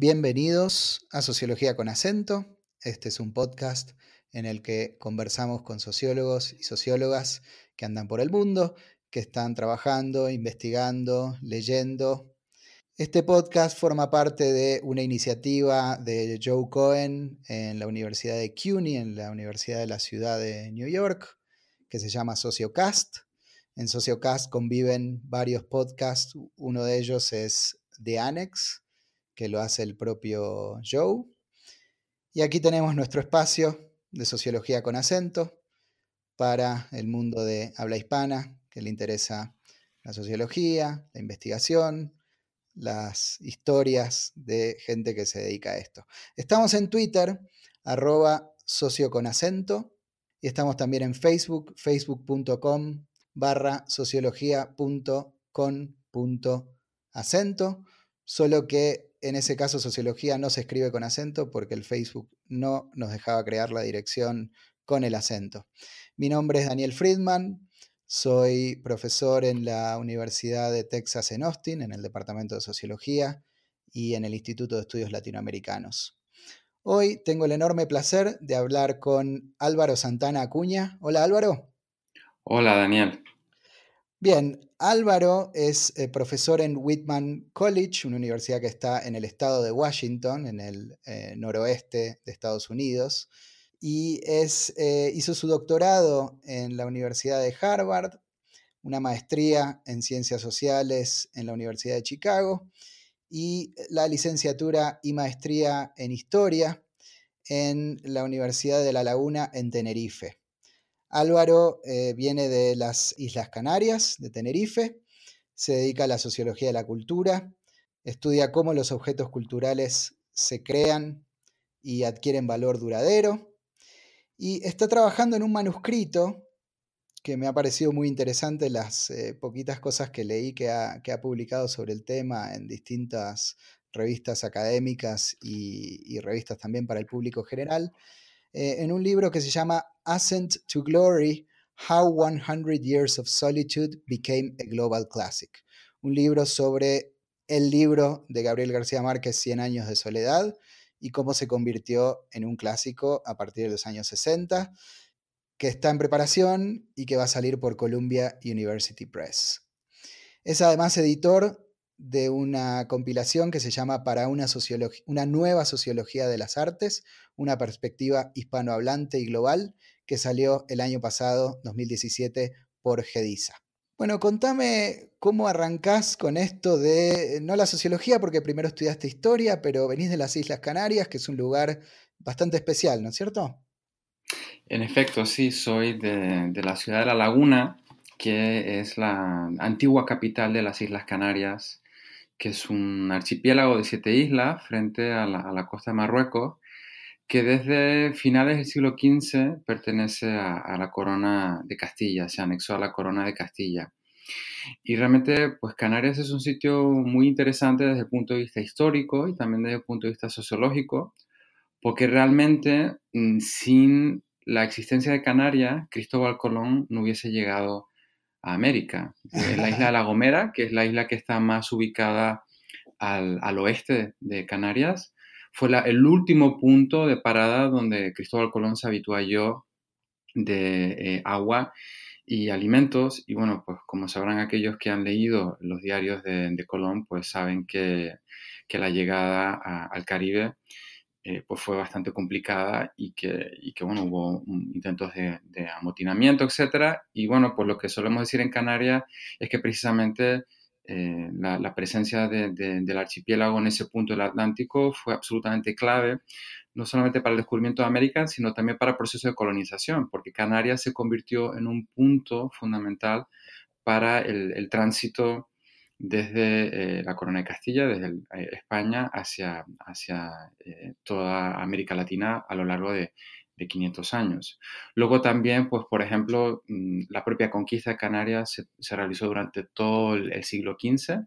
Bienvenidos a Sociología con acento. Este es un podcast en el que conversamos con sociólogos y sociólogas que andan por el mundo, que están trabajando, investigando, leyendo. Este podcast forma parte de una iniciativa de Joe Cohen en la Universidad de CUNY, en la Universidad de la Ciudad de New York, que se llama Sociocast. En Sociocast conviven varios podcasts, uno de ellos es The Annex, que lo hace el propio Joe. Y aquí tenemos nuestro espacio de sociología con acento para el mundo de habla hispana, que le interesa la sociología, la investigación, las historias de gente que se dedica a esto. Estamos en Twitter, arroba socio con acento, y estamos también en Facebook, facebook.com barra sociología.con.acento, solo que en ese caso sociología no se escribe con acento porque el Facebook no nos dejaba crear la dirección con el acento. Mi nombre es Daniel Friedman, soy profesor en la Universidad de Texas en Austin, en el Departamento de Sociología y en el Instituto de Estudios Latinoamericanos. Hoy tengo el enorme placer de hablar con Álvaro Santana Acuña. Hola Álvaro. Hola Daniel. Bien, Álvaro es eh, profesor en Whitman College, una universidad que está en el estado de Washington, en el eh, noroeste de Estados Unidos, y es, eh, hizo su doctorado en la Universidad de Harvard, una maestría en ciencias sociales en la Universidad de Chicago y la licenciatura y maestría en historia en la Universidad de La Laguna en Tenerife. Álvaro eh, viene de las Islas Canarias, de Tenerife, se dedica a la sociología de la cultura, estudia cómo los objetos culturales se crean y adquieren valor duradero, y está trabajando en un manuscrito que me ha parecido muy interesante las eh, poquitas cosas que leí que ha, publicado sobre el tema en distintas revistas académicas y revistas también para el público general. Eh, en un libro que se llama Ascent to Glory, How 100 Years of Solitude Became a Global Classic. Un libro sobre el libro de Gabriel García Márquez, 100 años de soledad, y cómo se convirtió en un clásico a partir de los años 60, que está en preparación y que va a salir por Columbia University Press. Es además editor de una compilación que se llama Para una, una nueva sociología de las artes, una perspectiva hispanohablante y global, que salió el año pasado, 2017, por GEDISA. Bueno, contame cómo arrancás con esto de, no la sociología, porque primero estudiaste historia, pero venís de las Islas Canarias, que es un lugar bastante especial, ¿no es cierto? En efecto, sí, soy de, de la ciudad de La Laguna, que es la antigua capital de las Islas Canarias que es un archipiélago de siete islas frente a la, costa de Marruecos, que desde finales del siglo XV pertenece a, la corona de Castilla, se anexó a la corona de Castilla. Y realmente, pues Canarias es un sitio muy interesante desde el punto de vista histórico y también desde el punto de vista sociológico, porque realmente mm, sin la existencia de Canarias, Cristóbal Colón no hubiese llegado América. la isla de La Gomera, que es la isla que está más ubicada al, oeste de Canarias, fue el último punto de parada donde Cristóbal Colón se habituó de eh, agua y alimentos. Y bueno, pues como sabrán aquellos que han leído los diarios de, Colón, pues saben que, la llegada al Caribe eh, pues fue bastante complicada y que, que bueno, hubo intentos de, amotinamiento, etc. Y bueno, pues lo que solemos decir en Canarias es que precisamente eh, la, presencia del archipiélago en ese punto del Atlántico fue absolutamente clave, no solamente para el descubrimiento de América, sino también para el proceso de colonización, porque Canarias se convirtió en un punto fundamental para el, el tránsito desde eh, la Corona de Castilla, desde eh, España hacia, hacia eh, toda América Latina a lo largo de, 500 años. Luego también, pues por ejemplo, mm, la propia conquista de Canarias se, realizó durante todo el, siglo XV.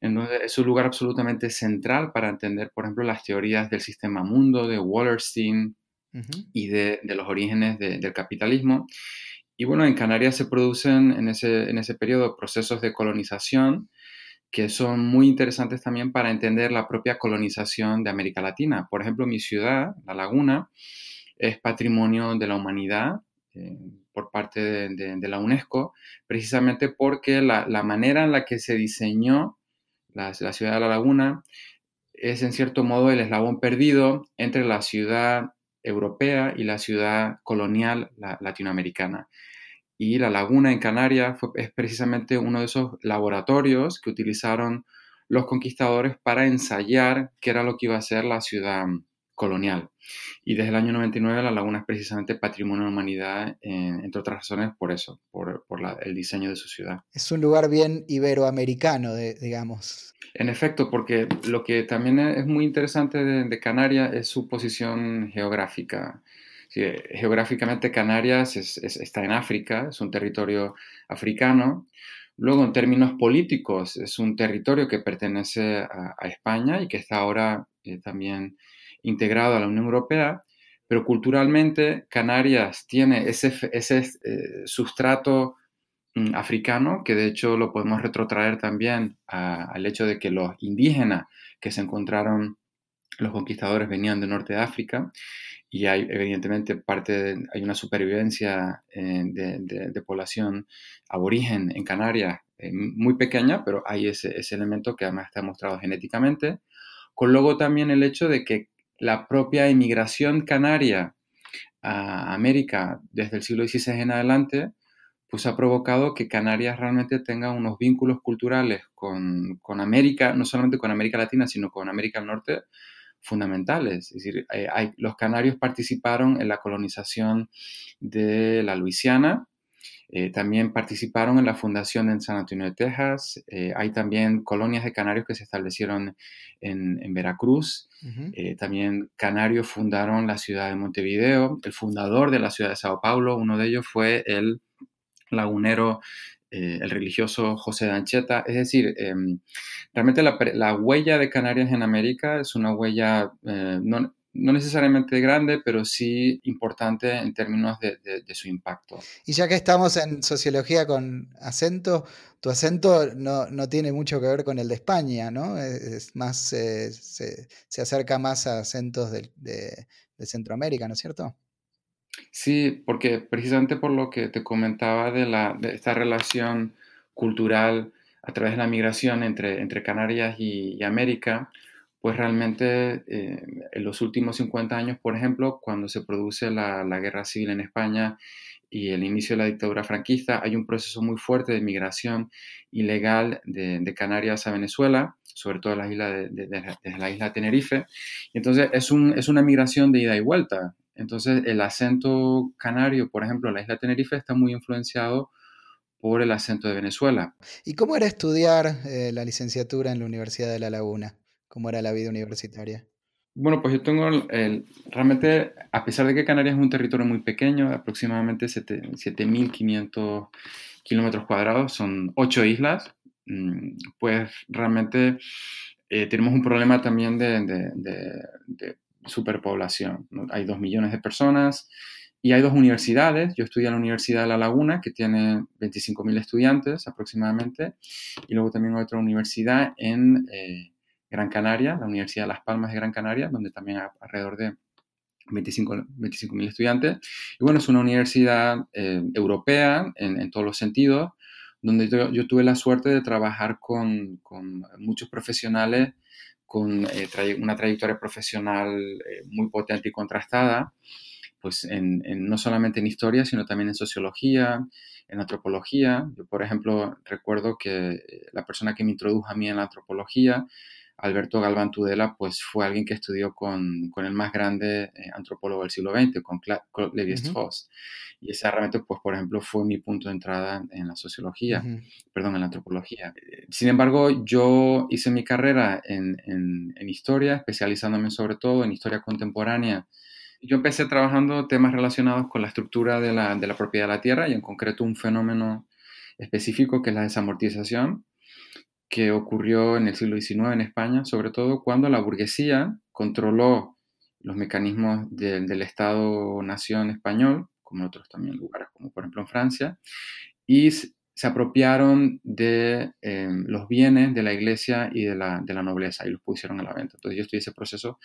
Entonces, es un lugar absolutamente central para entender, por ejemplo, las teorías del sistema mundo, de Wallerstein y de, los orígenes del capitalismo. Y bueno, en Canarias se producen en ese, en ese periodo procesos de colonización que son muy interesantes también para entender la propia colonización de América Latina. Por ejemplo, mi ciudad, La Laguna, es patrimonio de la humanidad eh, por parte de, la UNESCO, precisamente porque la, manera en la que se diseñó la, ciudad de La Laguna es en cierto modo el eslabón perdido entre la ciudad europea y la ciudad colonial latinoamericana. Y la laguna en Canarias es precisamente uno de esos laboratorios que utilizaron los conquistadores para ensayar qué era lo que iba a ser la ciudad colonial. Y desde el año 99 la laguna es precisamente patrimonio de la humanidad, entre otras razones por eso, por, el diseño de su ciudad. Es un lugar bien iberoamericano, digamos. En efecto, porque lo que también es muy interesante de Canarias es su posición geográfica geográficamente Canarias está en África, es un territorio africano. Luego, en términos políticos, es un territorio que pertenece a, España y que está ahora eh, también integrado a la Unión Europea, pero culturalmente Canarias tiene ese, ese eh, sustrato mm, africano, que de hecho lo podemos retrotraer también al hecho de que los indígenas que se encontraron, los conquistadores venían de norte de África, y hay evidentemente parte hay una supervivencia eh, de, población aborigen en Canarias eh, muy pequeña, pero hay ese, ese, elemento que además está mostrado genéticamente, con luego también el hecho de que la propia inmigración canaria a América desde el siglo XVI en adelante, pues ha provocado que Canarias realmente tenga unos vínculos culturales con, con América, no solamente con América Latina, sino con América del Norte, fundamentales. Es decir, eh, los canarios participaron en la colonización de la Luisiana, eh, también participaron en la fundación en San Antonio de Texas. Eh, hay también colonias de canarios que se establecieron en, Veracruz. también canarios fundaron la ciudad de Montevideo. El fundador de la ciudad de Sao Paulo, uno de ellos fue el lagunero eh, el religioso José de Ancheta. Es decir, em, realmente la, huella de Canarias en América es una huella eh, no, necesariamente grande, pero sí importante en términos de, su impacto. Y ya que estamos en sociología con acento, tu acento no, tiene mucho que ver con el de España, ¿no? Es más, eh, se, acerca más a acentos de, de Centroamérica, ¿no es cierto? Sí, porque precisamente por lo que te comentaba de, la, de esta relación cultural a través de la migración entre, entre Canarias y, América, pues realmente eh, en los últimos 50 años, por ejemplo, cuando se produce la, la, guerra civil en España y el inicio de la dictadura franquista, hay un proceso muy fuerte de migración ilegal de, de Canarias a Venezuela, sobre todo la isla de, desde la isla de Tenerife. Entonces es, un, es una migración de ida y vuelta. Entonces, el acento canario, por ejemplo, en la isla de Tenerife está muy influenciado por el acento de Venezuela. ¿Y cómo era estudiar eh, la licenciatura en la Universidad de La Laguna? ¿Cómo era la vida universitaria? Bueno, pues yo tengo realmente, a pesar de que Canarias es un territorio muy pequeño, aproximadamente 7.500 kilómetros cuadrados, son ocho islas, mm, pues realmente eh, tenemos un problema también de, de superpoblación. Hay dos millones de personas y hay dos universidades. Yo estudié en la Universidad de La Laguna, que tiene 25.000 estudiantes aproximadamente, y luego también otra universidad en eh, Gran Canaria, la Universidad de Las Palmas de Gran Canaria, donde también hay alrededor de 25.000 25 estudiantes. Y bueno, es una universidad eh, europea en, todos los sentidos, donde yo, tuve la suerte de trabajar con, muchos profesionales con eh, una trayectoria profesional eh, muy potente y contrastada, pues en, no solamente en historia, sino también en sociología, en antropología. Yo, por ejemplo, recuerdo que la persona que me introdujo a mí en la antropología Alberto Galván Tudela, pues fue alguien que estudió con, con el más grande eh, antropólogo del siglo XX, con Claude Lévi-Strauss. Y ese realmente, pues, por ejemplo, fue mi punto de entrada en la sociología, perdón, en la antropología. Sin embargo, yo hice mi carrera en, en, historia, especializándome sobre todo en historia contemporánea. Yo empecé trabajando temas relacionados con la estructura de la, de la propiedad de la tierra y en concreto un fenómeno específico que es la desamortización que ocurrió en el siglo XIX en España, sobre todo cuando la burguesía controló los mecanismos del Estado-nación español, como en otros también lugares, como por ejemplo en Francia, y se apropiaron de eh, los bienes de la iglesia y de la, nobleza y los pusieron a la venta. Entonces yo estudié ese proceso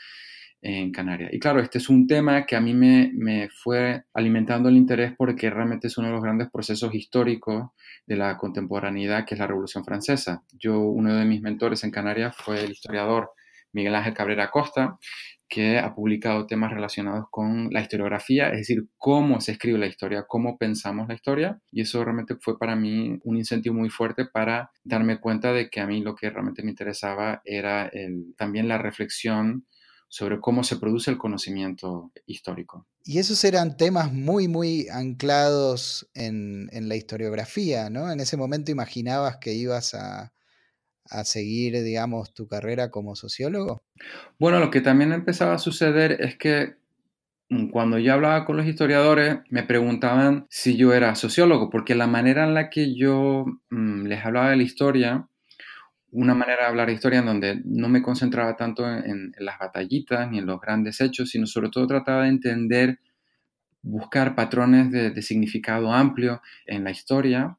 en Canarias. Y claro, este es un tema que a mí me, me, fue alimentando el interés porque realmente es uno de los grandes procesos históricos de la contemporaneidad, que es la Revolución Francesa. Yo, uno de mis mentores en Canarias fue el historiador Miguel Ángel Cabrera Costa, que ha publicado temas relacionados con la historiografía, es decir, cómo se escribe la historia, cómo pensamos la historia. Y eso realmente fue para mí un incentivo muy fuerte para darme cuenta de que a mí lo que realmente me interesaba era el, también la reflexión sobre cómo se produce el conocimiento histórico. Y esos eran temas muy, muy anclados en, en la historiografía, ¿no? En ese momento imaginabas que ibas a, a seguir, digamos, tu carrera como sociólogo? Bueno, lo que también empezaba a suceder es que mm, cuando yo hablaba con los historiadores me preguntaban si yo era sociólogo, porque la manera en la que yo mm, les hablaba de la historia, una manera de hablar de historia en donde no me concentraba tanto en, las batallitas ni en los grandes hechos, sino sobre todo trataba de entender, buscar patrones de significado amplio en la historia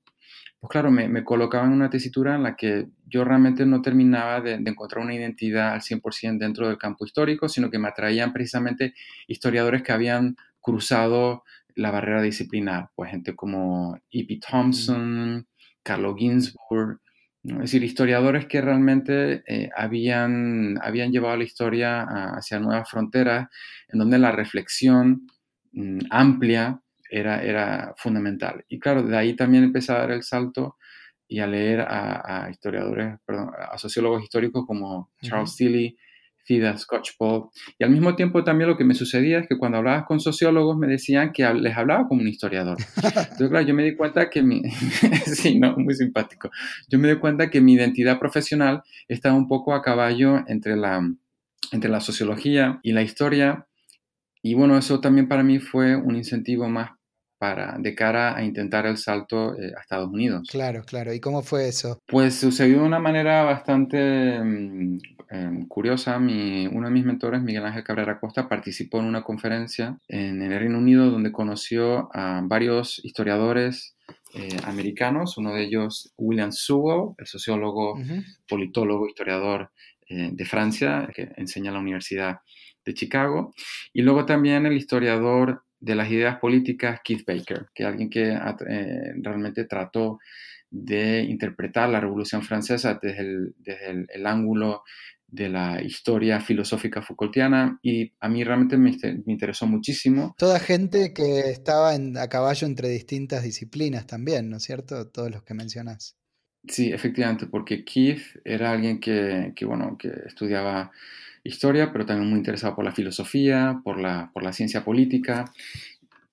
pues claro, me, me, colocaba en una tesitura en la que yo realmente no terminaba de, encontrar una identidad al 100% dentro del campo histórico, sino que me atraían precisamente historiadores que habían cruzado la barrera disciplinar, pues gente como E.P. Thompson, Carlo Ginzburg, es decir, historiadores que realmente eh, habían, habían llevado la historia hacia nuevas fronteras, en donde la reflexión mm, amplia era, fundamental. Y claro, de ahí también empecé a dar el salto y a leer a, historiadores, perdón, a sociólogos históricos como Charles Tilly, Theda Scotchpole. Y al mismo tiempo también lo que me sucedía es que cuando hablabas con sociólogos me decían que les hablaba como un historiador. Entonces, claro, yo me di cuenta que mi... sí, no, muy simpático. Yo me di cuenta que mi identidad profesional estaba un poco a caballo entre la, entre la sociología y la historia. Y bueno, eso también para mí fue un incentivo más de cara a intentar el salto eh, a Estados Unidos. Claro, claro. ¿Y cómo fue eso? Pues sucedió de una manera bastante mm, em, curiosa. Mi, uno de mis mentores, Miguel Ángel Cabrera Costa, participó en una conferencia en el Reino Unido donde conoció a varios historiadores eh, americanos, uno de ellos William Sewell, el sociólogo, politólogo, historiador eh, de Francia, que enseña en la Universidad de Chicago, y luego también el historiador de las ideas políticas Keith Baker, que es alguien que eh, realmente trató de interpretar la Revolución Francesa desde el, desde el, ángulo de la historia filosófica Foucaultiana y a mí realmente me, me interesó muchísimo. Toda gente que estaba en, a caballo entre distintas disciplinas también, ¿no es cierto? Todos los que mencionas. Sí, efectivamente, porque Keith era alguien que, que bueno, que estudiaba historia, pero también muy interesado por la filosofía, por la, por la ciencia política,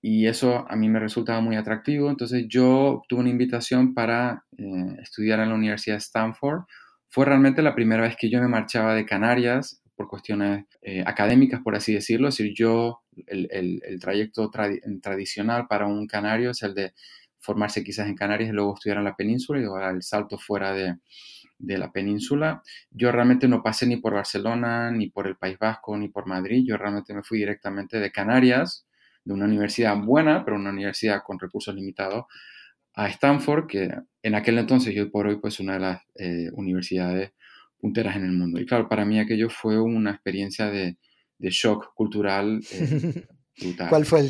y eso a mí me resultaba muy atractivo. Entonces yo tuve una invitación para eh, estudiar en la Universidad de Stanford. Fue realmente la primera vez que yo me marchaba de Canarias por cuestiones eh, académicas, por así decirlo. Es decir, yo, el, el, trayecto tradicional para un canario es el de formarse quizás en Canarias y luego estudiar en la península y dar el salto fuera de, de la península. Yo realmente no pasé ni por Barcelona, ni por el País Vasco, ni por Madrid. Yo realmente me fui directamente de Canarias, de una universidad buena, pero una universidad con recursos limitados, a Stanford, que en aquel entonces y hoy por hoy pues una de las eh, universidades punteras en el mundo. Y claro, para mí aquello fue una experiencia de, shock cultural eh, brutal. ¿Cuál fue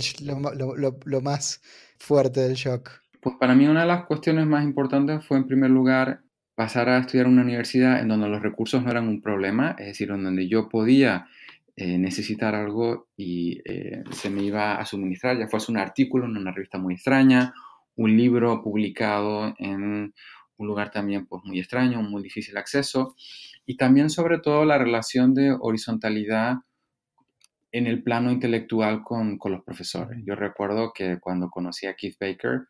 lo más fuerte del shock? Pues para mí una de las cuestiones más importantes fue en primer lugar pasar a estudiar en una universidad en donde los recursos no eran un problema, es decir, en donde yo podía eh, necesitar algo y eh, se me iba a suministrar, ya fuese un artículo en una revista muy extraña, un libro publicado en un lugar también pues, muy extraño, muy difícil acceso, y también sobre todo la relación de horizontalidad en el plano intelectual con, con los profesores. Yo recuerdo que cuando conocí a Keith Baker,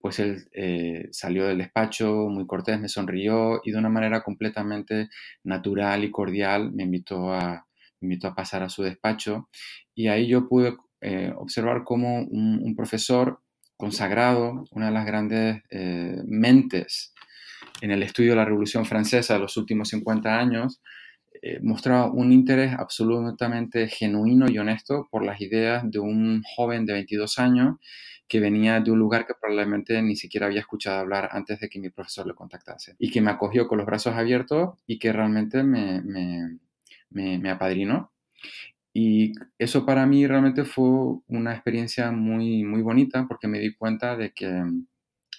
pues él eh, salió del despacho muy cortés, me sonrió y de una manera completamente natural y cordial me invitó a, invitó a pasar a su despacho. Y ahí yo pude eh, observar cómo un, profesor consagrado, una de las grandes eh, mentes en el estudio de la Revolución Francesa de los últimos 50 años, mostraba un interés absolutamente genuino y honesto por las ideas de un joven de 22 años que venía de un lugar que probablemente ni siquiera había escuchado hablar antes de que mi profesor le contactase y que me acogió con los brazos abiertos y que realmente me, me, me, apadrinó. Y eso para mí realmente fue una experiencia muy, muy bonita porque me di cuenta de que,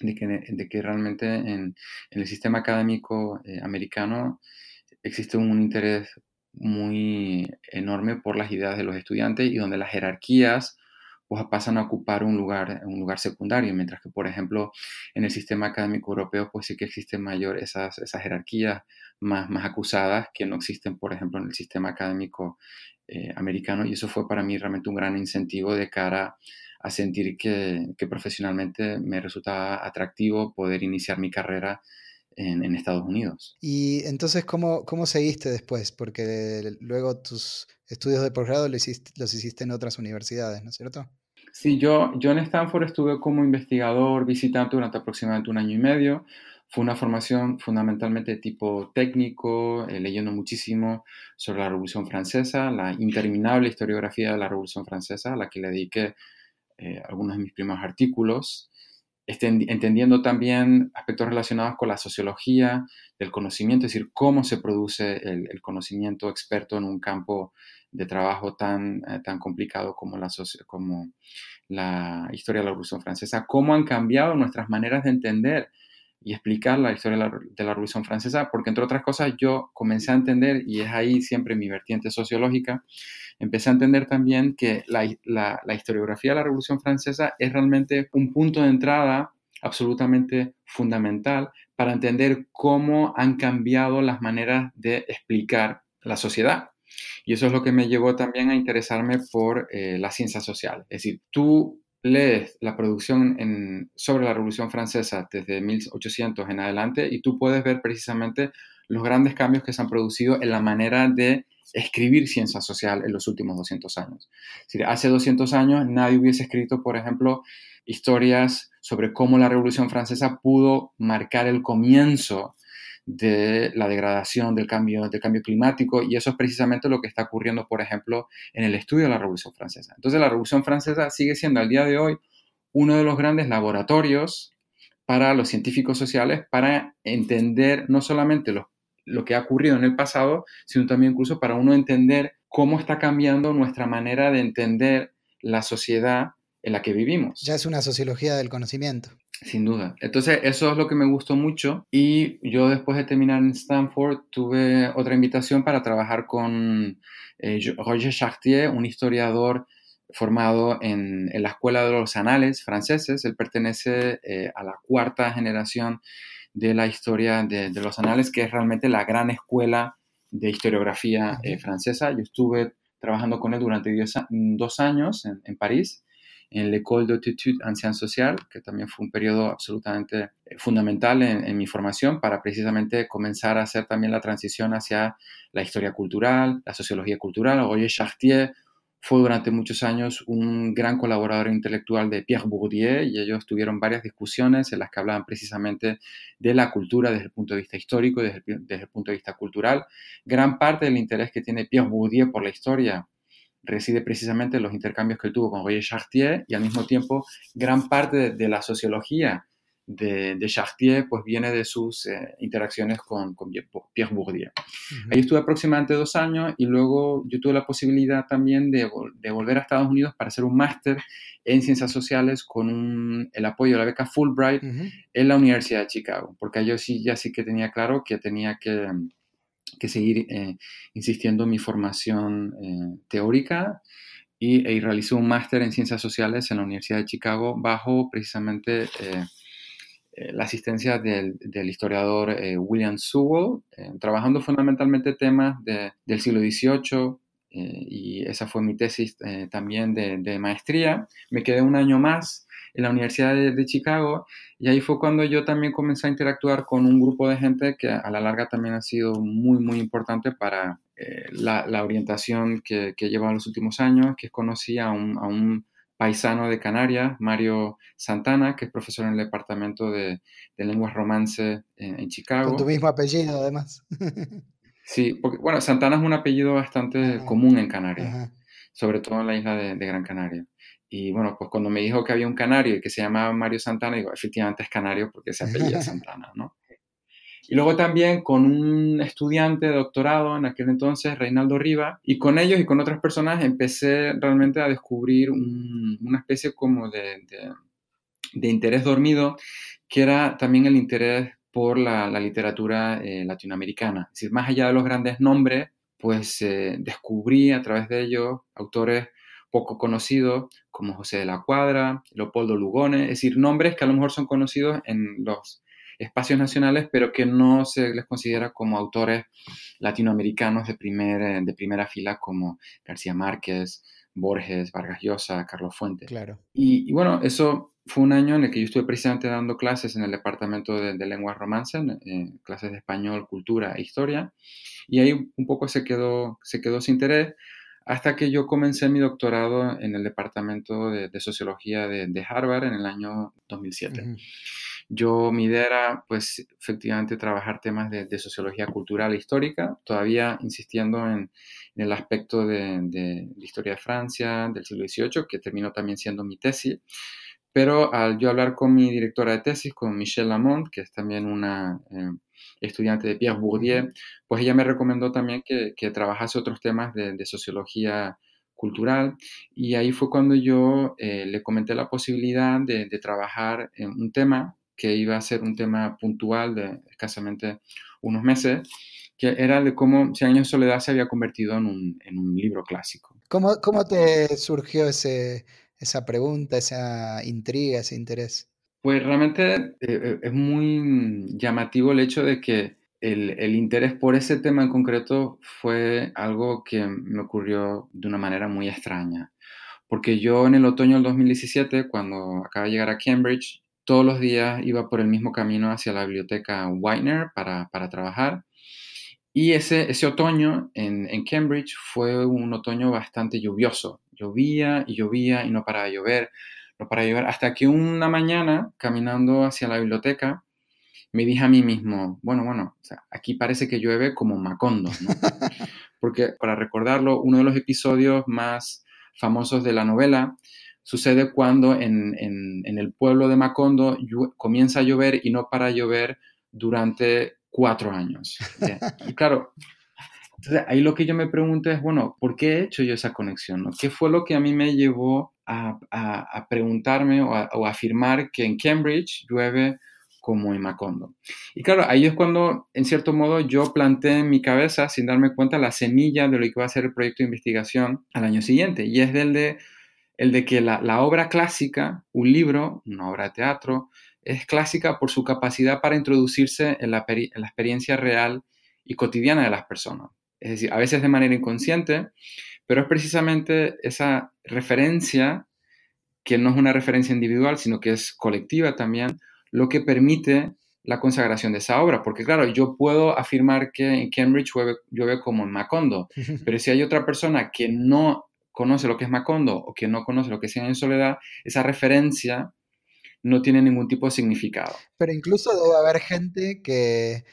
de que, de que realmente en, en, el sistema académico eh, americano existe un interés muy enorme por las ideas de los estudiantes y donde las jerarquías pues, pasan a ocupar un lugar, un lugar secundario, mientras que, por ejemplo, en el sistema académico europeo, pues sí que existen mayor esas, esas jerarquías más, más acusadas que no existen, por ejemplo, en el sistema académico eh, americano, y eso fue para mí realmente un gran incentivo de cara a sentir que, que profesionalmente me resultaba atractivo poder iniciar mi carrera en, Estados Unidos. Y entonces, ¿cómo, ¿cómo seguiste después? Porque luego tus estudios de posgrado los hiciste, los hiciste en otras universidades, ¿no es cierto? Sí, yo, yo en Stanford estuve como investigador visitante durante aproximadamente un año y medio. Fue una formación fundamentalmente de tipo técnico, eh, leyendo muchísimo sobre la Revolución Francesa, la interminable historiografía de la Revolución Francesa, a la que le dediqué eh, algunos de mis primeros artículos entendiendo también aspectos relacionados con la sociología del conocimiento, es decir, cómo se produce el, conocimiento experto en un campo de trabajo tan, eh, tan complicado como la, como la historia de la Revolución Francesa, cómo han cambiado nuestras maneras de entender y explicar la historia de la, de la, Revolución Francesa, porque entre otras cosas yo comencé a entender, y es ahí siempre mi vertiente sociológica, empecé a entender también que la, la, historiografía de la Revolución Francesa es realmente un punto de entrada absolutamente fundamental para entender cómo han cambiado las maneras de explicar la sociedad. Y eso es lo que me llevó también a interesarme por eh, la ciencia social. Es decir, tú lees la producción en, sobre la Revolución Francesa desde 1800 en adelante y tú puedes ver precisamente los grandes cambios que se han producido en la manera de escribir ciencia social en los últimos 200 años. hace 200 años nadie hubiese escrito, por ejemplo, historias sobre cómo la Revolución Francesa pudo marcar el comienzo de la degradación del cambio, del cambio climático y eso es precisamente lo que está ocurriendo, por ejemplo, en el estudio de la Revolución Francesa. Entonces la Revolución Francesa sigue siendo al día de hoy uno de los grandes laboratorios para los científicos sociales para entender no solamente lo que ha ocurrido en el pasado, sino también incluso para uno entender cómo está cambiando nuestra manera de entender la sociedad en la que vivimos. Ya es una sociología del conocimiento. Sin duda. Entonces, eso es lo que me gustó mucho. Y yo después de terminar en Stanford, tuve otra invitación para trabajar con eh, Roger Chartier, un historiador formado en, la Escuela de los Anales franceses. Él pertenece eh, a la cuarta generación de la historia de, los Anales, que es realmente la gran escuela de historiografía eh, francesa. Yo estuve trabajando con él durante dos años en, en París en l'École d'études en Sciences Sociales, que también fue un periodo absolutamente eh, fundamental en, mi formación para precisamente comenzar a hacer también la transición hacia la historia cultural, la sociología cultural. Roger Chartier fue durante muchos años un gran colaborador intelectual de Pierre Bourdieu y ellos tuvieron varias discusiones en las que hablaban precisamente de la cultura desde el punto de vista histórico y desde el punto de vista cultural. Gran parte del interés que tiene Pierre Bourdieu por la historia reside precisamente en los intercambios que tuvo con Roger Chartier y al mismo tiempo gran parte de, la sociología de, Chartier pues viene de sus eh, interacciones con, Pierre Bourdieu. Ahí estuve aproximadamente dos años y luego yo tuve la posibilidad también de, volver a Estados Unidos para hacer un máster en ciencias sociales con el apoyo de la beca Fulbright en la Universidad de Chicago, porque yo sí ya sí que tenía claro que tenía que que seguir eh, insistiendo en mi formación eh, teórica y, y, realicé un máster en ciencias sociales en la Universidad de Chicago bajo precisamente la asistencia del, del historiador William Sewell, trabajando fundamentalmente temas de, del siglo XVIII, y esa fue mi tesis también de, maestría. Me quedé un año más en la Universidad de, Chicago y ahí fue cuando yo también comencé a interactuar con un grupo de gente que a la larga también ha sido muy, muy importante para eh, la, la, orientación que, que lleva en los últimos años, que conocí a a un paisano de Canarias, Mario Santana, que es profesor en el Departamento de, de Lenguas Romance en, Chicago. Con tu mismo apellido, además. sí, porque, bueno, Santana es un apellido bastante común en Canarias, sobre todo en la isla de, de Gran Canaria. Y bueno, pues cuando me dijo que había un canario y que se llamaba Mario Santana, digo, efectivamente es canario porque se apellida Santana, ¿no? Y luego también con un estudiante de doctorado en aquel entonces, Reinaldo Riva, y con ellos y con otras personas empecé realmente a descubrir una especie como de, de, interés dormido, que era también el interés por la, literatura eh, latinoamericana. Es decir, más allá de los grandes nombres, pues eh, descubrí a través de ellos autores poco conocidos como José de la Cuadra, Leopoldo Lugones, es decir, nombres que a lo mejor son conocidos en los espacios nacionales, pero que no se les considera como autores latinoamericanos de, primer, de primera fila como García Márquez, Borges, Vargas Llosa, Carlos Fuentes. Claro. Y, bueno, eso fue un año en el que yo estuve precisamente dando clases en el departamento de, de lenguas romances, clases de español, cultura e historia, y ahí un poco se quedó, se quedó sin interés hasta que yo comencé mi doctorado en el departamento de, sociología de, Harvard en el año 2007. Yo, mi idea era, pues, efectivamente trabajar temas de, sociología cultural e histórica, todavía insistiendo en, el aspecto de, la historia de Francia del siglo XVIII, que terminó también siendo mi tesis. Pero al yo hablar con mi directora de tesis, con Michelle Lamont, que es también una eh, estudiante de Pierre Bourdieu, pues ella me recomendó también que, que trabajase otros temas de, sociología cultural y ahí fue cuando yo eh, le comenté la posibilidad de, de, trabajar en un tema que iba a ser un tema puntual de escasamente unos meses, que era de cómo Cien años de soledad se había convertido en un, en un libro clásico. ¿Cómo, ¿Cómo, te surgió ese, esa pregunta, esa intriga, ese interés? Pues realmente eh, eh, es muy llamativo el hecho de que el, el, interés por ese tema en concreto fue algo que me ocurrió de una manera muy extraña. Porque yo en el otoño del 2017, cuando acaba de llegar a Cambridge, todos los días iba por el mismo camino hacia la biblioteca Weiner para, para trabajar. Y ese, ese otoño en, en, Cambridge fue un otoño bastante lluvioso. Llovía y llovía y no paraba de llover, no paraba de llover, hasta que una mañana, caminando hacia la biblioteca, me dije a mí mismo, bueno, bueno, aquí parece que llueve como Macondo, ¿no? Porque para recordarlo, uno de los episodios más famosos de la novela sucede cuando en, el pueblo de Macondo comienza a llover y no para llover durante cuatro años. Y claro, ahí lo que yo me pregunto es, bueno, ¿por qué he hecho yo esa conexión? ¿Qué fue lo que a mí me llevó a, preguntarme o a, afirmar que en Cambridge llueve como en Macondo? Y claro, ahí es cuando, en cierto modo, yo planté en mi cabeza, sin darme cuenta, la semilla de lo que va a ser el proyecto de investigación al año siguiente. Y es del de el de que la, obra clásica, un libro, una obra de teatro, es clásica por su capacidad para introducirse en la, experiencia real y cotidiana de las personas. Es decir, a veces de manera inconsciente, pero es precisamente esa referencia, que no es una referencia individual, sino que es colectiva también, lo que permite la consagración de esa obra. Porque claro, yo puedo afirmar que en Cambridge llueve, como en Macondo, pero si hay otra persona que no conoce lo que es Macondo o que no conoce lo que es en soledad, esa referencia no tiene ningún tipo de significado. Pero incluso debe haber gente que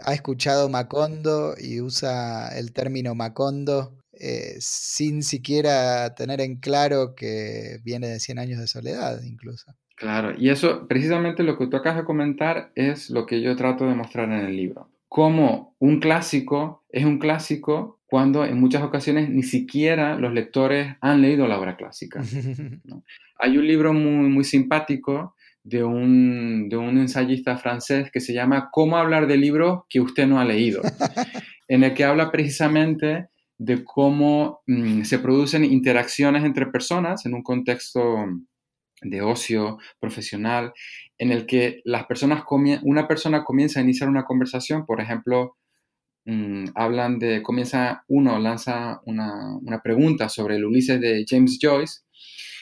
ha escuchado Macondo y usa el término Macondo eh, sin siquiera tener en claro que viene de 100 años de soledad, incluso. Claro, y eso, precisamente lo que tú acabas de comentar, es lo que yo trato de mostrar en el libro. Cómo un clásico es un clásico cuando en muchas ocasiones ni siquiera los lectores han leído la obra clásica. Hay un libro muy, muy simpático de un, de un, ensayista francés que se llama Cómo hablar de libros que usted no ha leído, en el que habla precisamente de cómo mm, se producen interacciones entre personas en un contexto de ocio profesional, en el que las personas una persona comienza a iniciar una conversación, por ejemplo, Mm, hablan de, comienza uno, lanza una, una, pregunta sobre el Ulises de James Joyce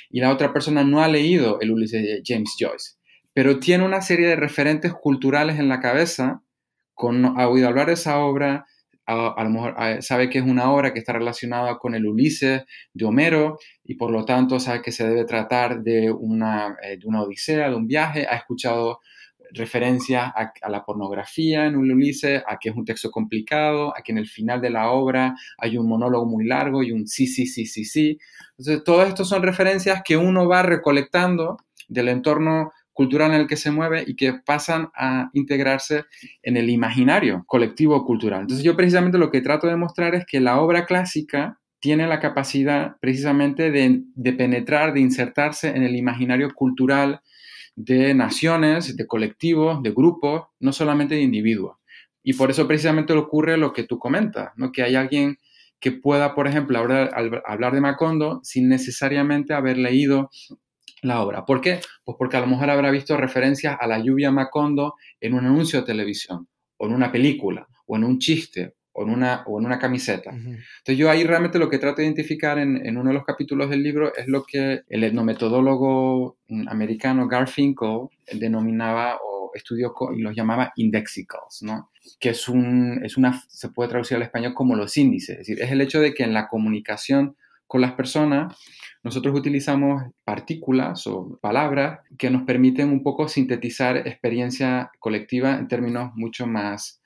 y la otra persona no ha leído el Ulises de James Joyce, pero tiene una serie de referentes culturales en la cabeza, con, ha oído hablar de esa obra, a, lo mejor sabe que es una obra que está relacionada con el Ulises de Homero y por lo tanto sabe que se debe tratar de una, eh, de una odisea, de un viaje, ha escuchado referencias a, la pornografía en Ulises, a que es un texto complicado, a que en el final de la obra hay un monólogo muy largo y un sí, sí, sí, sí, sí. Entonces, todo esto son referencias que uno va recolectando del entorno cultural en el que se mueve y que pasan a integrarse en el imaginario colectivo cultural. Entonces yo precisamente lo que trato de mostrar es que la obra clásica tiene la capacidad precisamente de, de penetrar, de insertarse en el imaginario cultural de naciones, de colectivos, de grupos, no solamente de individuos. Y por eso precisamente ocurre lo que tú comentas, ¿no? que hay alguien que pueda, por ejemplo, hablar, hablar de Macondo sin necesariamente haber leído la obra. ¿Por qué? Pues porque a lo mejor habrá visto referencias a la lluvia Macondo en un anuncio de televisión, o en una película, o en un chiste, o en una, o en una camiseta. Entonces yo ahí realmente lo que trato de identificar en, uno de los capítulos del libro es lo que el etnometodólogo americano Garfinkel denominaba o estudió y los llamaba indexicals, ¿no? que es, un, es una, se puede traducir al español como los índices, es decir, es el hecho de que en la comunicación con las personas nosotros utilizamos partículas o palabras que nos permiten un poco sintetizar experiencia colectiva en términos mucho más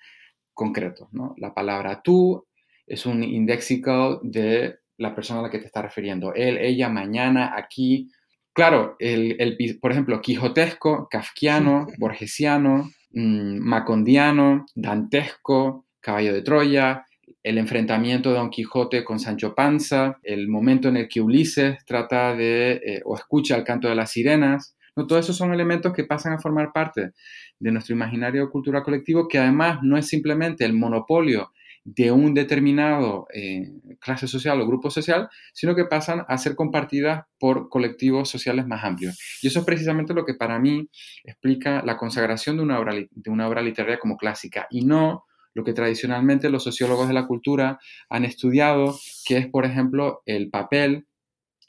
concretos. ¿no? La palabra tú es un indéxico de la persona a la que te está refiriendo. Él, ella, mañana, aquí. Claro, el, por ejemplo, quijotesco, kafkiano, borgesiano, mm, macondiano, dantesco, caballo de Troya, el enfrentamiento de Don Quijote con Sancho Panza, el momento en el que Ulises trata de eh, o escucha el canto de las sirenas. Todos esos son elementos que pasan a formar parte de nuestro imaginario cultural colectivo, que además no es simplemente el monopolio de un determinado eh, clase social o grupo social, sino que pasan a ser compartidas por colectivos sociales más amplios. Y eso es precisamente lo que para mí explica la consagración de una obra, de una obra literaria como clásica y no lo que tradicionalmente los sociólogos de la cultura han estudiado, que es, por ejemplo, el papel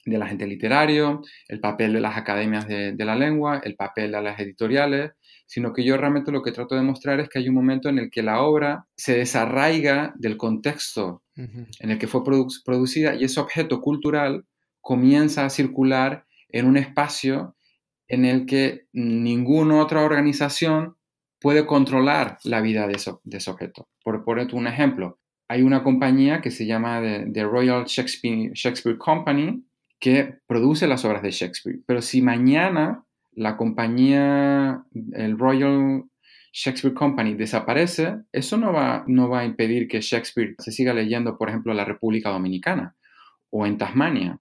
de la gente literario, el papel de las academias de, la lengua, el papel de las editoriales, sino que yo realmente lo que trato de mostrar es que hay un momento en el que la obra se desarraiga del contexto en el que fue producida y ese objeto cultural comienza a circular en un espacio en el que ninguna otra organización puede controlar la vida de, ese objeto. Por ponerte un ejemplo, hay una compañía que se llama The, Royal Shakespeare, Shakespeare Company que produce las obras de Shakespeare. Pero si mañana la compañía, el Royal Shakespeare Company desaparece, eso no va, no va a impedir que Shakespeare se siga leyendo, por ejemplo, en la República Dominicana o en Tasmania,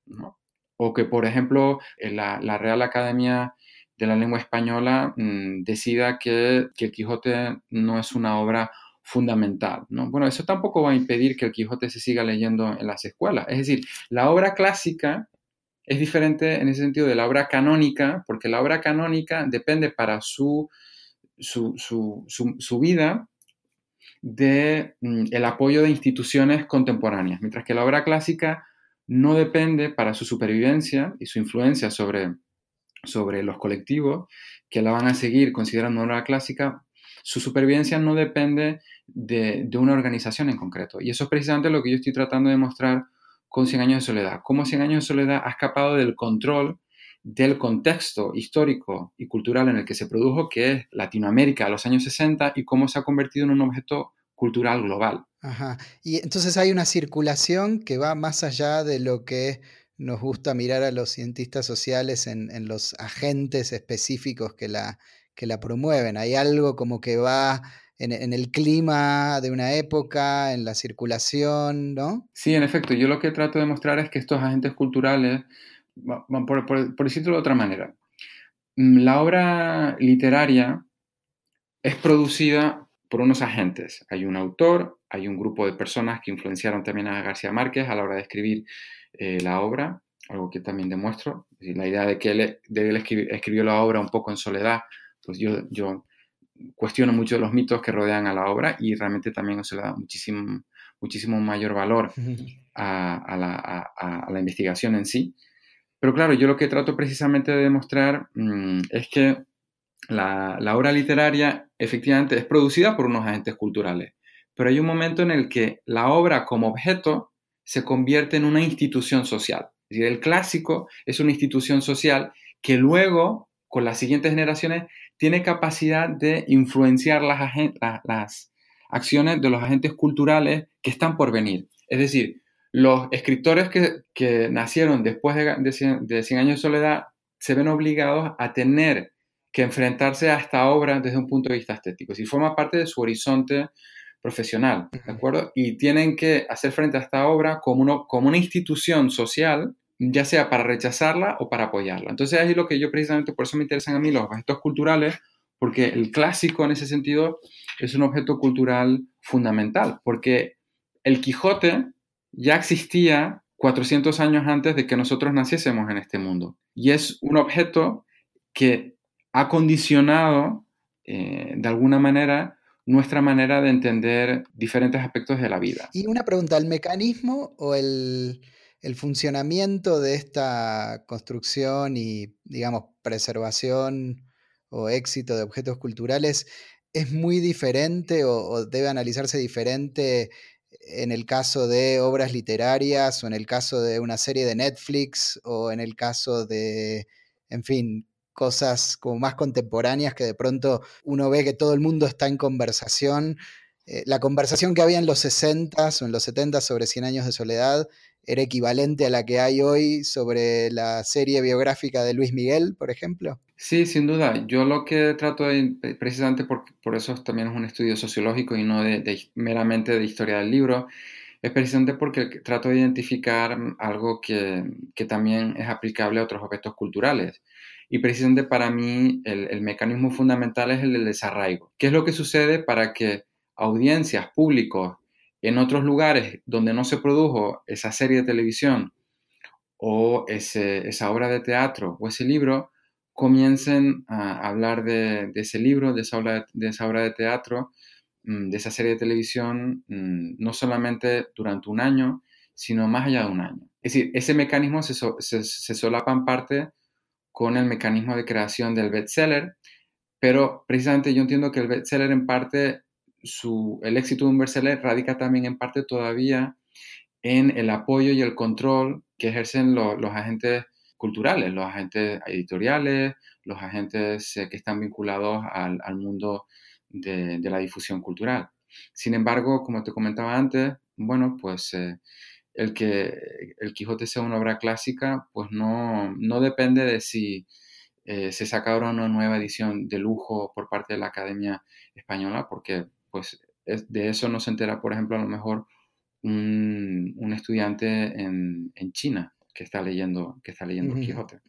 o que, por ejemplo, la, la Real Academia de la lengua española mm, decida que, que, el Quijote no es una obra fundamental. ¿no? Bueno, eso tampoco va a impedir que el Quijote se siga leyendo en las escuelas. Es decir, la obra clásica es diferente en ese sentido de la obra canónica, porque la obra canónica depende para su, su, su, su vida del mm, el apoyo de instituciones contemporáneas, mientras que la obra clásica no depende para su supervivencia y su influencia sobre sobre los colectivos que la van a seguir considerando obra clásica, su supervivencia no depende de, una organización en concreto. Y eso es precisamente lo que yo estoy tratando de mostrar con 100 años de soledad. Cómo 100 años de soledad ha escapado del control del contexto histórico y cultural en el que se produjo, que es Latinoamérica a los años 60, y cómo se ha convertido en un objeto cultural global. Ajá. Y entonces hay una circulación que va más allá de lo que nos gusta mirar a los cientistas sociales en, los agentes específicos que la, que la promueven. Hay algo como que va en, el clima de una época, en la circulación, ¿no? Sí, en efecto. Yo lo que trato de mostrar es que estos agentes culturales, por, por decirlo de otra manera, mm, la obra literaria es producida por unos agentes. Hay un autor, hay un grupo de personas que influenciaron también a García Márquez a la hora de escribir eh, la obra, algo que también demuestro. la idea de que él, escribió, la obra un poco en soledad, pues yo, yo cuestiono mucho los mitos que rodean a la obra y realmente también se le da muchísimo, muchísimo mayor valor a, la, investigación en sí. Pero claro, yo lo que trato precisamente de demostrar mm, es que la, la, obra literaria efectivamente es producida por unos agentes culturales, pero hay un momento en el que la obra como objeto se convierte en una institución social. Es decir, el clásico es una institución social que luego, con las siguientes generaciones, tiene capacidad de influenciar las, las acciones de los agentes culturales que están por venir. Es decir, los escritores que, nacieron después de, de, 100 años de soledad se ven obligados a tener que enfrentarse a esta obra desde un punto de vista estético, si forma parte de su horizonte profesional, ¿de acuerdo? Y tienen que hacer frente a esta obra como, como una institución social, ya sea para rechazarla o para apoyarla. Entonces ahí lo que yo precisamente, por eso me interesan a mí los objetos culturales, porque el clásico en ese sentido es un objeto cultural fundamental, porque el Quijote ya existía 400 años antes de que nosotros naciésemos en este mundo. Y es un objeto que ha condicionado, eh, de alguna manera, nuestra manera de entender diferentes aspectos de la vida. Y una pregunta, ¿el mecanismo o el, el funcionamiento de esta construcción y, digamos, preservación o éxito de objetos culturales es muy diferente o, debe analizarse diferente en el caso de obras literarias o en el caso de una serie de Netflix o en el caso de, en fin, cosas como más contemporáneas que de pronto uno ve que todo el mundo está en conversación. Eh, la conversación que había en los 60s o en los 70s sobre 100 años de soledad era equivalente a la que hay hoy sobre la serie biográfica de Luis Miguel, por ejemplo? Sí, sin duda. Yo lo que trato de, precisamente por, por eso también es un estudio sociológico y no de, meramente de historia del libro, es precisamente porque trato de identificar algo que, que, también es aplicable a otros aspectos culturales. Y precisamente para mí el, el mecanismo fundamental es el del desarraigo. ¿Qué es lo que sucede para que audiencias, públicos, en otros lugares donde no se produjo esa serie de televisión o esa obra de teatro o ese libro, comiencen a hablar de, ese libro, de esa, obra de, teatro, mm, de esa serie de televisión, mm, no solamente durante un año, sino más allá de un año. Es decir, ese mecanismo se, se solapa en parte con el mecanismo de creación del bestseller, pero precisamente yo entiendo que el bestseller en parte el éxito de un bestseller radica también en parte todavía en el apoyo y el control que ejercen los agentes culturales, los agentes editoriales, los agentes que están vinculados al, mundo de, la difusión cultural. Sin embargo, como te comentaba antes, bueno, pues eh, el que el Quijote sea una obra clásica, pues no, no depende de si eh, se saca una nueva edición de lujo por parte de la Academia Española, porque pues de eso no se entera, por ejemplo, a lo mejor un, estudiante en, China que está leyendo, que está leyendo Quijote.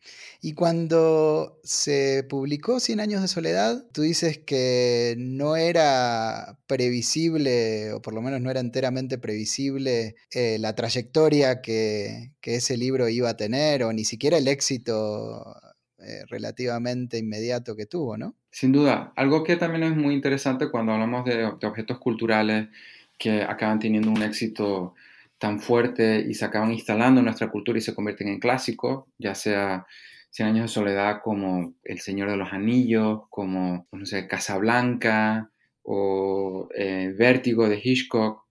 Y cuando se publicó Cien años de soledad, tú dices que no era previsible, o por lo menos no era enteramente previsible, eh, la trayectoria que, que, ese libro iba a tener, o ni siquiera el éxito eh, relativamente inmediato que tuvo, ¿no? Sin duda. Algo que también es muy interesante cuando hablamos de, objetos culturales que acaban teniendo un éxito tan fuerte y se acaban instalando en nuestra cultura y se convierten en clásicos, ya sea Cien años de soledad como El Señor de los Anillos, como, no sé, Casablanca o eh, Vértigo de Hitchcock,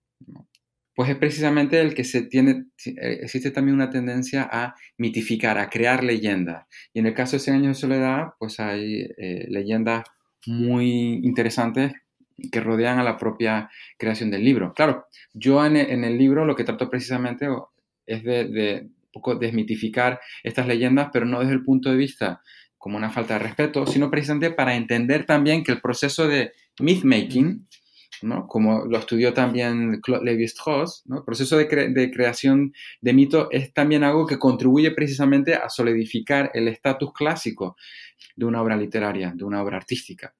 pues es precisamente el que se tiene, eh, existe también una tendencia a mitificar, a crear leyendas. Y en el caso de Cien años de soledad, pues hay eh, leyendas muy interesantes que rodean a la propia creación del libro. Claro, yo en, el libro lo que trato precisamente es de, poco desmitificar estas leyendas, pero no desde el punto de vista como una falta de respeto, sino precisamente para entender también que el proceso de myth-making, como lo estudió también Claude Lévi-Strauss, el proceso de, creación de mito es también algo que contribuye precisamente a solidificar el estatus clásico de una obra literaria, de una obra artística.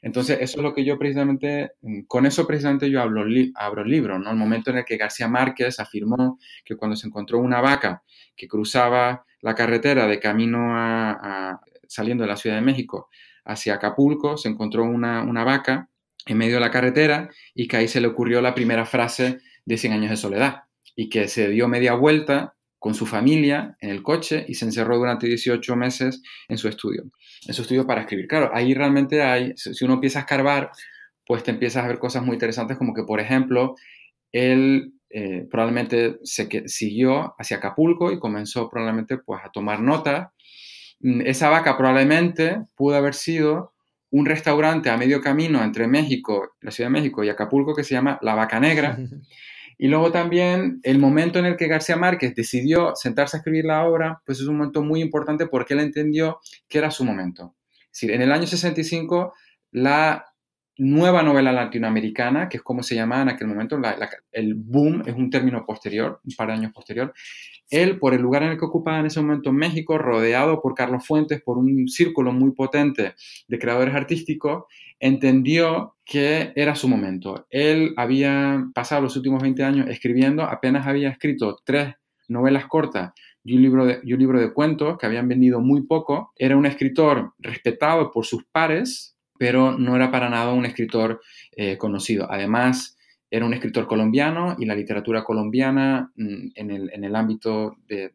Entonces, eso es lo que yo precisamente, con eso precisamente yo hablo, abro el libro, ¿no? El momento en el que García Márquez afirmó que cuando se encontró una vaca que cruzaba la carretera de camino a, saliendo de la Ciudad de México hacia Acapulco, se encontró una vaca en medio de la carretera y que ahí se le ocurrió la primera frase de 100 años de soledad y que se dio media vuelta con su familia en el coche y se encerró durante 18 meses en su estudio, en su estudio para escribir. Claro, ahí realmente hay, si uno empieza a escarbar, pues te empiezas a ver cosas muy interesantes como que, por ejemplo, él eh, probablemente se siguió hacia Acapulco y comenzó probablemente pues a tomar nota. Mm, esa vaca probablemente pudo haber sido un restaurante a medio camino entre México, la Ciudad de México y Acapulco que se llama La Vaca Negra. Y luego también el momento en el que García Márquez decidió sentarse a escribir la obra, pues es un momento muy importante porque él entendió que era su momento. Es decir, en el año 65 la nueva novela latinoamericana, que es como se llamaba en aquel momento, el boom es un término posterior, un par de años posterior. Él, por el lugar en el que ocupaba en ese momento en México, rodeado por Carlos Fuentes, por un círculo muy potente de creadores artísticos, entendió que era su momento. Él había pasado los últimos 20 años escribiendo, apenas había escrito tres novelas cortas y un libro de, y un libro de cuentos que habían vendido muy poco. Era un escritor respetado por sus pares, pero no era para nada un escritor eh, conocido. Además, era un escritor colombiano y la literatura colombiana mm, en, el, ámbito de,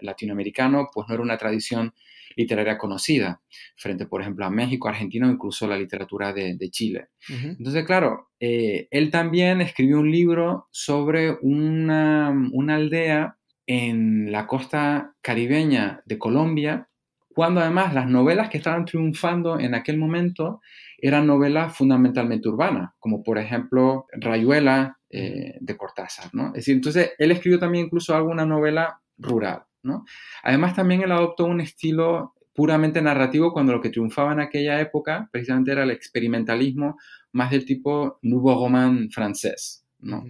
latinoamericano, pues no era una tradición literaria conocida, frente, por ejemplo, a México, Argentina o incluso la literatura de, Chile. Entonces, claro, eh, él también escribió un libro sobre una, una aldea en la costa caribeña de Colombia, cuando además las novelas que estaban triunfando en aquel momento eran novelas fundamentalmente urbanas, como por ejemplo Rayuela eh, de Cortázar, ¿no? Es decir, entonces él escribió también incluso alguna novela rural, ¿no? Además también él adoptó un estilo puramente narrativo cuando lo que triunfaba en aquella época precisamente era el experimentalismo más del tipo nouveau roman francés, ¿no?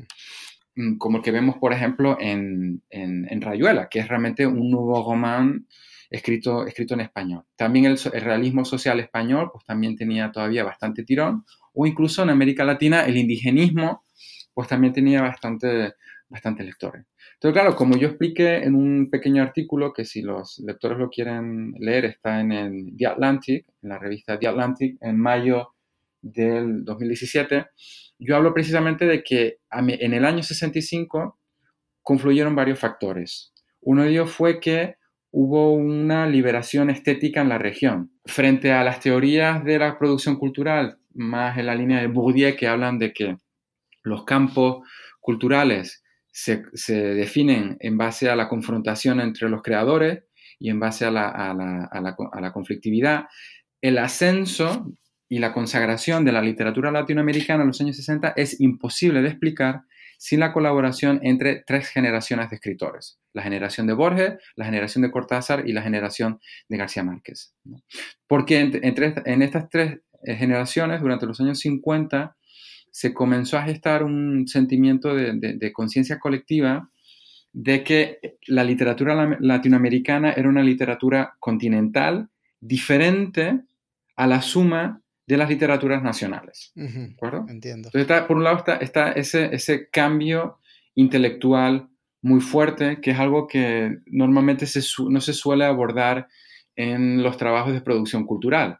Mm, como el que vemos, por ejemplo, en, en, Rayuela, que es realmente un nouveau roman escrito, escrito en español. También el, realismo social español, pues también tenía todavía bastante tirón, o incluso en América Latina el indigenismo, pues también tenía bastante, bastante lectores. Entonces, claro, como yo expliqué en un pequeño artículo que si los lectores lo quieren leer, está en el The Atlantic, en la revista The Atlantic, en mayo del 2017, yo hablo precisamente de que en el año 65 confluyeron varios factores. Uno de ellos fue que hubo una liberación estética en la región. Frente a las teorías de la producción cultural, más en la línea de Bourdieu, que hablan de que los campos culturales se, definen en base a la confrontación entre los creadores y en base a la, conflictividad, el ascenso y la consagración de la literatura latinoamericana en los años 60 es imposible de explicar sin la colaboración entre tres generaciones de escritores, la generación de Borges, la generación de Cortázar y la generación de García Márquez. Porque en estas tres eh, generaciones, durante los años 50, se comenzó a gestar un sentimiento de, conciencia colectiva de que la literatura latinoamericana era una literatura continental diferente a la suma de las literaturas nacionales. ¿De acuerdo? Entiendo. Entonces, por un lado está, ese, ese, cambio intelectual muy fuerte, que es algo que normalmente no se suele abordar en los trabajos de producción cultural.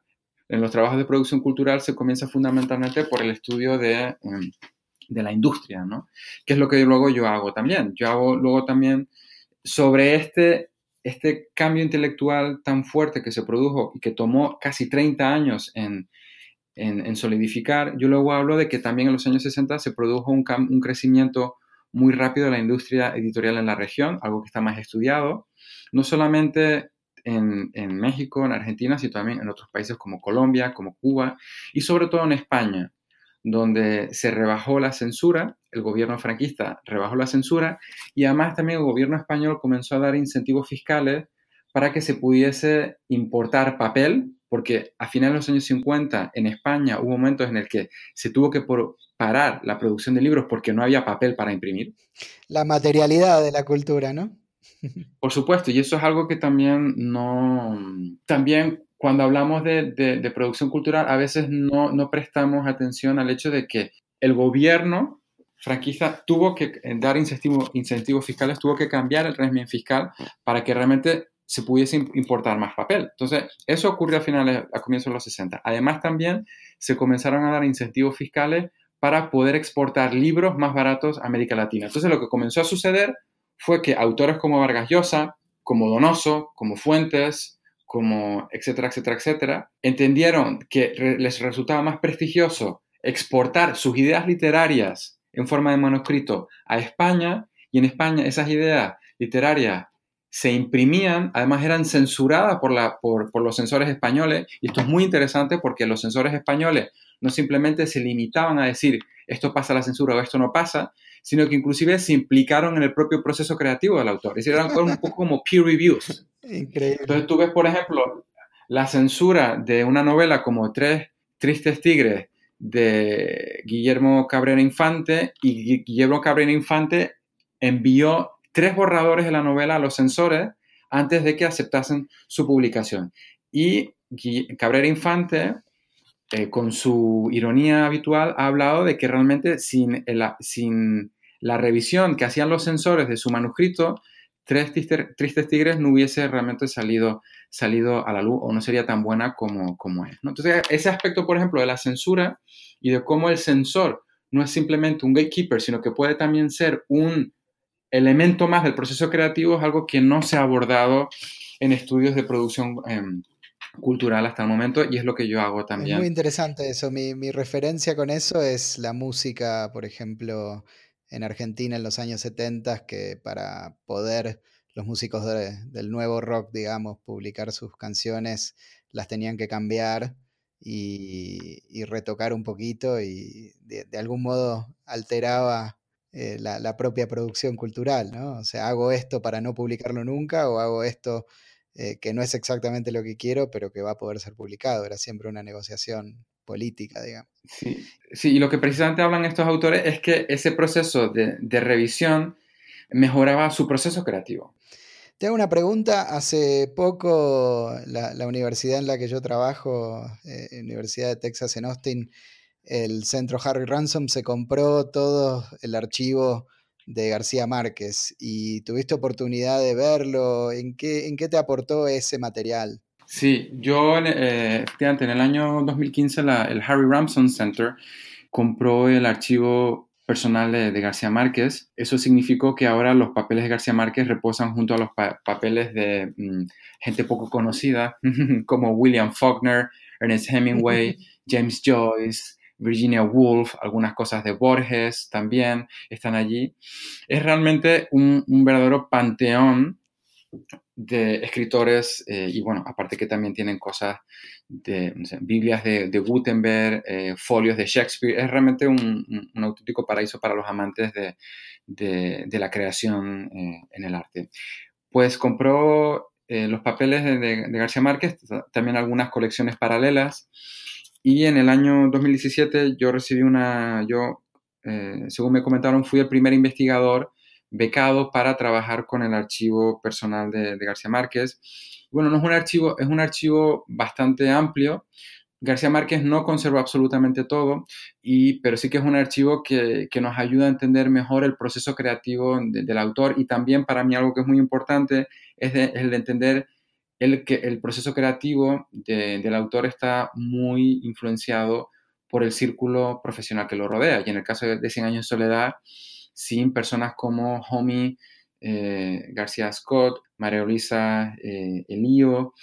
En los trabajos de producción cultural se comienza fundamentalmente por el estudio de, em, de la industria, ¿no? Que es lo que luego yo hago también. Yo hago luego también sobre este, este cambio intelectual tan fuerte que se produjo y que tomó casi 30 años en, en, solidificar. Yo luego hablo de que también en los años 60 se produjo un, crecimiento muy rápido la industria editorial en la región, algo que está más estudiado, no solamente en, México, en Argentina, sino también en otros países como Colombia, como Cuba y sobre todo en España, donde se rebajó la censura, el gobierno franquista rebajó la censura y además también el gobierno español comenzó a dar incentivos fiscales para que se pudiese importar papel porque a finales de los años 50 en España hubo momentos en el que se tuvo que parar la producción de libros porque no había papel para imprimir. La materialidad de la cultura, ¿no? Por supuesto, y eso es algo que también no... También cuando hablamos de, producción cultural, a veces no, no, prestamos atención al hecho de que el gobierno franquista tuvo que dar incentivos, incentivos fiscales, tuvo que cambiar el régimen fiscal para que realmente se pudiese importar más papel. Entonces, eso ocurrió a finales, a comienzos de los 60. Además, también se comenzaron a dar incentivos fiscales para poder exportar libros más baratos a América Latina. Entonces, lo que comenzó a suceder fue que autores como Vargas Llosa, como Donoso, como Fuentes, como etcétera, etcétera, etcétera, entendieron que les resultaba más prestigioso exportar sus ideas literarias en forma de manuscrito a España y en España esas ideas literarias se imprimían, además eran censuradas por, por, los censores españoles, y esto es muy interesante porque los censores españoles no simplemente se limitaban a decir esto pasa la censura o esto no pasa, sino que inclusive se implicaron en el propio proceso creativo del autor, es decir, eran un poco como peer reviews. Increíble. Entonces tú ves, por ejemplo, la censura de una novela como Tres Tristes Tigres de Guillermo Cabrera Infante y Guillermo Cabrera Infante envió tres borradores de la novela a los censores antes de que aceptasen su publicación. Y Cabrera Infante, eh, con su ironía habitual, ha hablado de que realmente sin, la revisión que hacían los censores de su manuscrito, Tres Tristes Tigres no hubiese realmente salido, salido a la luz o no sería tan buena como, como es. Entonces, ese aspecto, por ejemplo, de la censura y de cómo el censor no es simplemente un gatekeeper, sino que puede también ser un elemento más del proceso creativo es algo que no se ha abordado en estudios de producción em, cultural hasta el momento y es lo que yo hago también. Es muy interesante eso. Mi, mi, referencia con eso es la música, por ejemplo, en Argentina en los años 70, que para poder los músicos del nuevo rock, digamos, publicar sus canciones, las tenían que cambiar y, retocar un poquito y de algún modo alteraba eh, la, propia producción cultural, ¿no? O sea, hago esto para no publicarlo nunca o hago esto eh, que no es exactamente lo que quiero, pero que va a poder ser publicado. Era siempre una negociación política, digamos. Sí, sí y lo que precisamente hablan estos autores es que ese proceso de, revisión mejoraba su proceso creativo. Te hago una pregunta. Hace poco la, universidad en la que yo trabajo, eh, Universidad de Texas en Austin, el centro Harry Ransom se compró todo el archivo de García Márquez y tuviste oportunidad de verlo. ¿En qué, en qué te aportó ese material? Sí, yo eh, en el año 2015 el Harry Ramson Center compró el archivo personal de, García Márquez. Eso significó que ahora los papeles de García Márquez reposan junto a los papeles de mm, gente poco conocida como William Faulkner, Ernest Hemingway, James Joyce, Virginia Woolf, algunas cosas de Borges también están allí. Es realmente un, verdadero panteón de escritores eh, y bueno, aparte que también tienen cosas de Biblias de, Gutenberg, eh, folios de Shakespeare, es realmente un, auténtico paraíso para los amantes de, la creación eh, en el arte. Pues compró los papeles de García Márquez, también algunas colecciones paralelas y en el año 2017 yo recibí una, yo, eh, según me comentaron, fui el primer investigador becado para trabajar con el archivo personal de, García Márquez. Bueno, no es un archivo, es un archivo bastante amplio. García Márquez no conserva absolutamente todo, y, pero sí que es un archivo que, que nos ayuda a entender mejor el proceso creativo del autor y también para mí algo que es muy importante es, el de entender el, proceso creativo del autor está muy influenciado por el círculo profesional que lo rodea. Y en el caso de Cien años de soledad, sin personas como Homie eh, García Scott, María Luisa eh, Elío,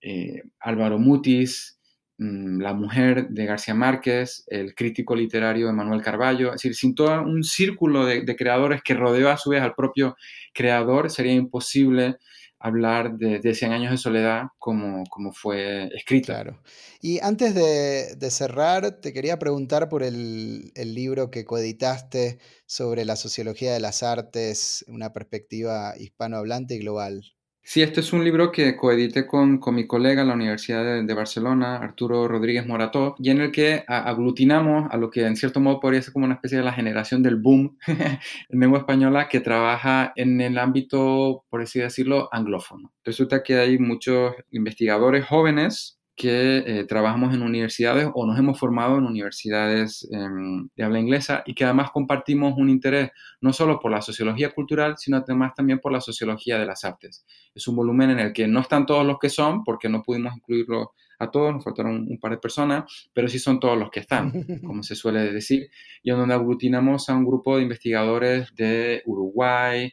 eh, Álvaro Mutis, mm, la mujer de García Márquez, el crítico literario Manuel Carballo, es decir, sin todo un círculo de, de creadores que rodeó a su vez al propio creador, sería imposible hablar de, de 100 años de soledad como, como fue escrito. Claro. Y antes de, de cerrar, te quería preguntar por el, el, libro que coeditaste sobre la sociología de las artes, una perspectiva hispanohablante y global. Sí, este es un libro que coedité con, con mi colega en la Universidad de, Barcelona, Arturo Rodríguez Morató, y en el que aglutinamos a lo que en cierto modo podría ser como una especie de la generación del boom en lengua española que trabaja en el ámbito, por así decirlo, anglófono. Resulta que hay muchos investigadores jóvenes que eh, trabajamos en universidades o nos hemos formado en universidades em, de habla inglesa y que además compartimos un interés no solo por la sociología cultural, sino además también por la sociología de las artes. Es un volumen en el que no están todos los que son, porque no pudimos incluirlo a todos, nos faltaron un par de personas, pero sí son todos los que están, como se suele decir, y en donde aglutinamos a un grupo de investigadores de Uruguay,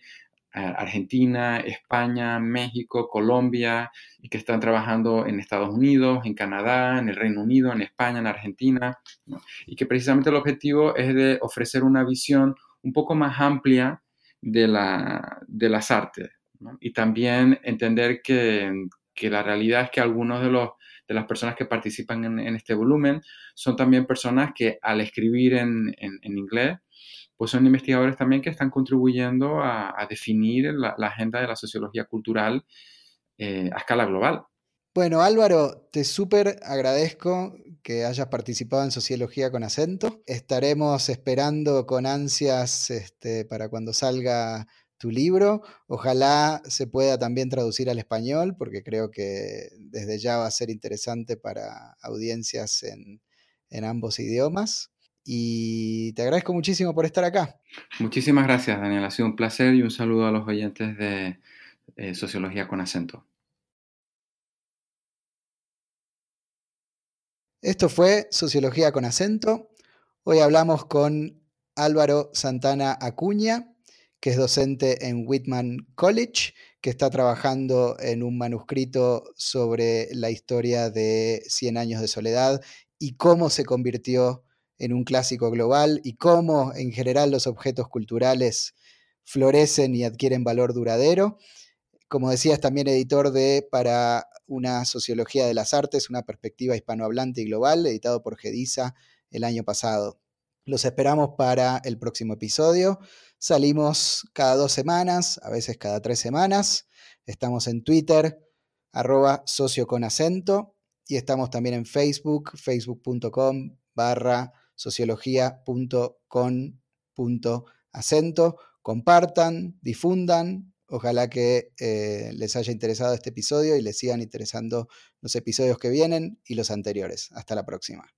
Argentina, España, México, Colombia, y que están trabajando en Estados Unidos, en Canadá, en el Reino Unido, en España, en Argentina, y que precisamente el objetivo es de ofrecer una visión un poco más amplia de, la, de las artes. Y también entender que, la realidad es que algunos de, los, de las personas que participan en, este volumen son también personas que al escribir en, inglés, pues son investigadores también que están contribuyendo a, definir la, agenda de la sociología cultural eh, a escala global. Bueno, Álvaro, te súper agradezco que hayas participado en Sociología con acento. Estaremos esperando con ansias este, para cuando salga tu libro. Ojalá se pueda también traducir al español, porque creo que desde ya va a ser interesante para audiencias en, ambos idiomas. Y te agradezco muchísimo por estar acá. Muchísimas gracias, Daniel. Ha sido un placer y un saludo a los oyentes de eh, Sociología con acento. Esto fue Sociología con acento. Hoy hablamos con Álvaro Santana Acuña, que es docente en Whitman College, que está trabajando en un manuscrito sobre la historia de Cien años de soledad y cómo se convirtió en un clásico global y cómo en general los objetos culturales florecen y adquieren valor duradero. Como decía, es también editor de Para una sociología de las artes, una perspectiva hispanohablante y global, editado por Gedisa el año pasado. Los esperamos para el próximo episodio. Salimos cada dos semanas, a veces cada tres semanas. Estamos en Twitter, arroba socio con acento, y estamos también en Facebook, facebook.com barra sociología.con.acento. Compartan, difundan, Ojalá que eh, les haya interesado este episodio y les sigan interesando los episodios que vienen y los anteriores. Hasta la próxima.